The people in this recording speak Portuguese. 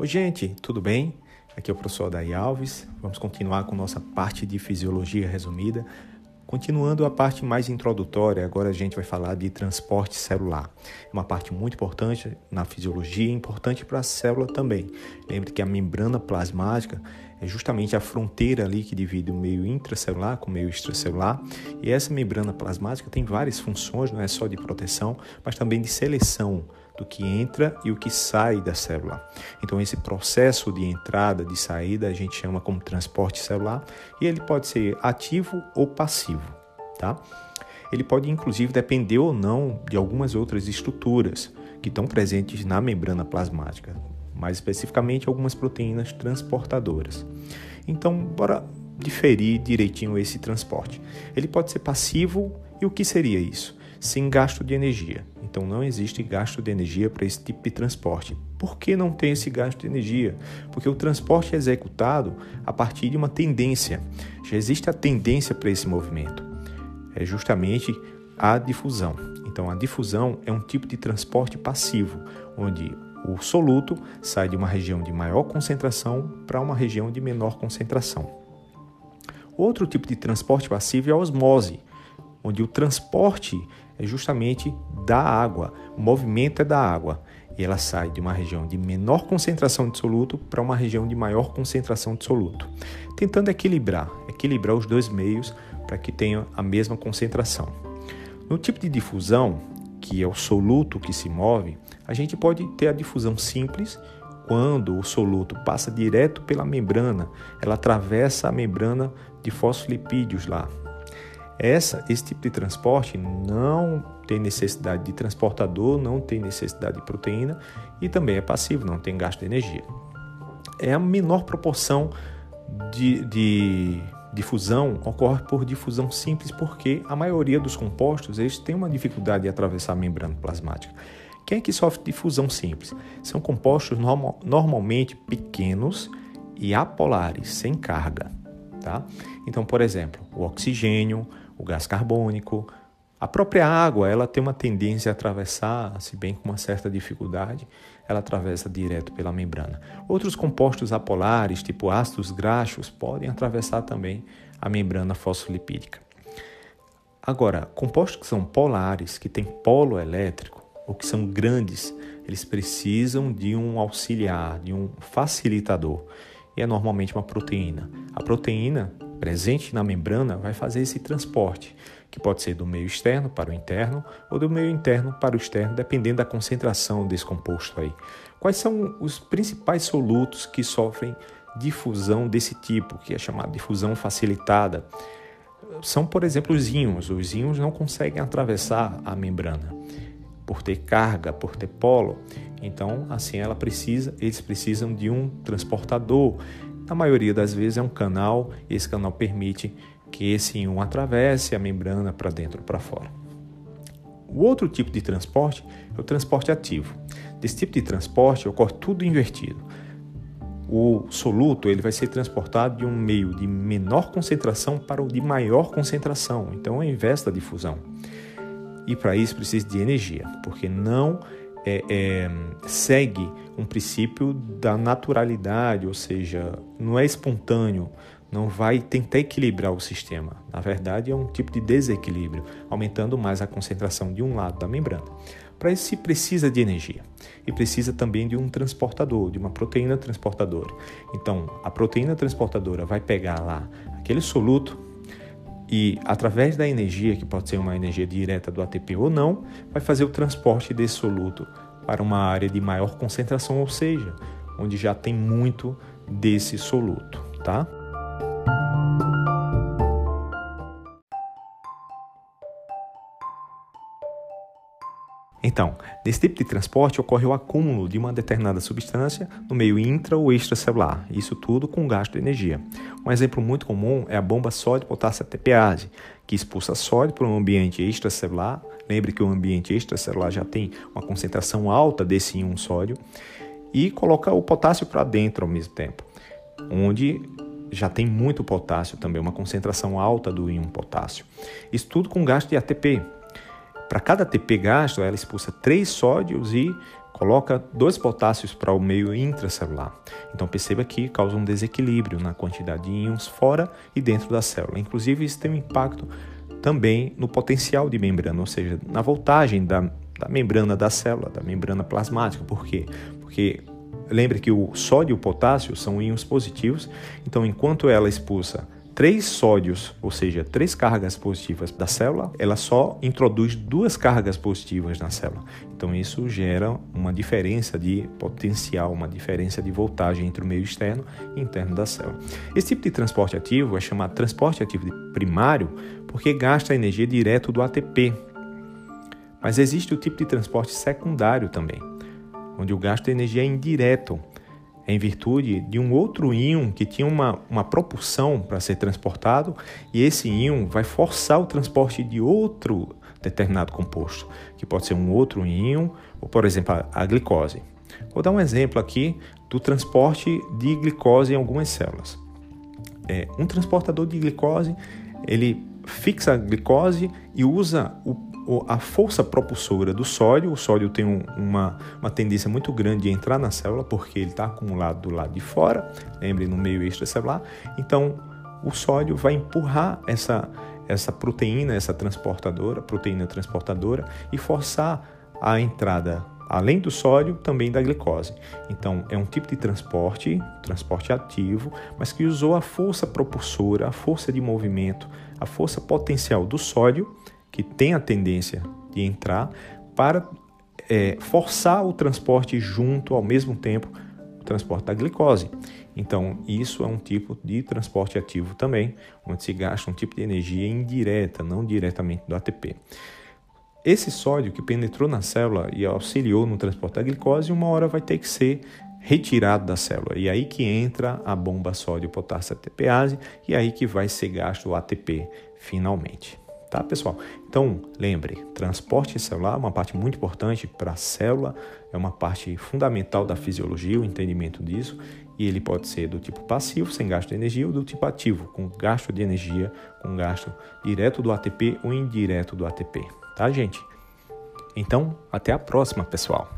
Oi, gente, tudo bem? Aqui é o professor Adair Alves. Vamos continuar com nossa parte de fisiologia resumida. Continuando a parte mais introdutória, agora a gente vai falar de transporte celular. É uma parte muito importante na fisiologia importante para a célula também. Lembre que a membrana plasmática é justamente a fronteira ali que divide o meio intracelular com o meio extracelular. E essa membrana plasmática tem várias funções, não é só de proteção, mas também de seleção do que entra e o que sai da célula. Então, esse processo de entrada, de saída, a gente chama como transporte celular e ele pode ser ativo ou passivo, tá? Ele pode, inclusive, depender ou não de algumas outras estruturas que estão presentes na membrana plasmática, mais especificamente algumas proteínas transportadoras. Então, bora diferir direitinho esse transporte. Ele pode ser passivo e o que seria isso? Sem gasto de energia. Então não existe gasto de energia para esse tipo de transporte. Por que não tem esse gasto de energia? Porque o transporte é executado a partir de uma tendência. Já existe a tendência para esse movimento. É justamente a difusão. Então a difusão é um tipo de transporte passivo, onde o soluto sai de uma região de maior concentração para uma região de menor concentração. Outro tipo de transporte passivo é a osmose, onde o transporte é justamente da água, o movimento é da água. E ela sai de uma região de menor concentração de soluto para uma região de maior concentração de soluto, tentando equilibrar, equilibrar os dois meios para que tenham a mesma concentração. No tipo de difusão, que é o soluto que se move, a gente pode ter a difusão simples, quando o soluto passa direto pela membrana, ela atravessa a membrana de fosfolipídios lá, essa, esse tipo de transporte não tem necessidade de transportador, não tem necessidade de proteína e também é passivo, não tem gasto de energia. É a menor proporção de, de difusão ocorre por difusão simples, porque a maioria dos compostos eles têm uma dificuldade de atravessar a membrana plasmática. Quem é que sofre difusão simples? São compostos normal, normalmente pequenos e apolares, sem carga. Tá? Então, por exemplo, o oxigênio, o gás carbônico. A própria água, ela tem uma tendência a atravessar, se bem com uma certa dificuldade, ela atravessa direto pela membrana. Outros compostos apolares, tipo ácidos graxos, podem atravessar também a membrana fosfolipídica. Agora, compostos que são polares, que têm polo elétrico, ou que são grandes, eles precisam de um auxiliar, de um facilitador. E é normalmente uma proteína. A proteína presente na membrana vai fazer esse transporte, que pode ser do meio externo para o interno ou do meio interno para o externo, dependendo da concentração desse composto aí. Quais são os principais solutos que sofrem difusão desse tipo, que é chamada difusão facilitada? São, por exemplo, os íons. Os íons não conseguem atravessar a membrana por ter carga, por ter polo. Então, assim ela precisa, eles precisam de um transportador na maioria das vezes é um canal e esse canal permite que esse íon atravesse a membrana para dentro ou para fora. O outro tipo de transporte é o transporte ativo. Desse tipo de transporte ocorre tudo invertido. O soluto ele vai ser transportado de um meio de menor concentração para o de maior concentração, então é o inverso da difusão. E para isso precisa de energia, porque não é, é, segue um princípio da naturalidade, ou seja, não é espontâneo, não vai tentar equilibrar o sistema. Na verdade, é um tipo de desequilíbrio, aumentando mais a concentração de um lado da membrana. Para isso se precisa de energia e precisa também de um transportador, de uma proteína transportadora. Então, a proteína transportadora vai pegar lá aquele soluto e através da energia, que pode ser uma energia direta do ATP ou não, vai fazer o transporte desse soluto para uma área de maior concentração, ou seja, onde já tem muito desse soluto, tá? Então, nesse tipo de transporte ocorre o acúmulo de uma determinada substância no meio intra ou extracelular, isso tudo com gasto de energia. Um exemplo muito comum é a bomba sódio-potássio ATPase, que expulsa sódio para um ambiente extracelular. Lembre que o ambiente extracelular já tem uma concentração alta desse íon sódio e coloca o potássio para dentro ao mesmo tempo, onde já tem muito potássio também, uma concentração alta do íon potássio. Isso tudo com gasto de ATP, para cada ATP gasto, ela expulsa três sódios e coloca dois potássios para o meio intracelular. Então perceba que causa um desequilíbrio na quantidade de íons fora e dentro da célula. Inclusive isso tem um impacto também no potencial de membrana, ou seja, na voltagem da, da membrana da célula, da membrana plasmática. Por quê? Porque lembre que o sódio e o potássio são íons positivos, então enquanto ela expulsa três sódios, ou seja, três cargas positivas da célula, ela só introduz duas cargas positivas na célula. Então isso gera uma diferença de potencial, uma diferença de voltagem entre o meio externo e interno da célula. Esse tipo de transporte ativo é chamado transporte ativo primário porque gasta energia direto do ATP. Mas existe o tipo de transporte secundário também, onde o gasto de energia é indireto em virtude de um outro íon que tinha uma, uma propulsão para ser transportado, e esse íon vai forçar o transporte de outro determinado composto, que pode ser um outro íon, ou por exemplo a, a glicose. Vou dar um exemplo aqui do transporte de glicose em algumas células. É, um transportador de glicose ele fixa a glicose e usa o a força propulsora do sódio. O sódio tem um, uma, uma tendência muito grande de entrar na célula porque ele está acumulado do lado de fora, lembre, no meio extracelular. Então, o sódio vai empurrar essa, essa proteína, essa transportadora, proteína transportadora, e forçar a entrada, além do sódio, também da glicose. Então, é um tipo de transporte, transporte ativo, mas que usou a força propulsora, a força de movimento, a força potencial do sódio que tem a tendência de entrar para é, forçar o transporte junto ao mesmo tempo o transporte da glicose. Então, isso é um tipo de transporte ativo também, onde se gasta um tipo de energia indireta, não diretamente do ATP. Esse sódio que penetrou na célula e auxiliou no transporte da glicose, uma hora vai ter que ser retirado da célula. E aí que entra a bomba sódio-potássio ATPase e aí que vai ser gasto o ATP finalmente tá, pessoal? Então, lembre, transporte celular é uma parte muito importante para a célula, é uma parte fundamental da fisiologia, o entendimento disso, e ele pode ser do tipo passivo, sem gasto de energia, ou do tipo ativo, com gasto de energia, com gasto direto do ATP ou indireto do ATP, tá, gente? Então, até a próxima, pessoal.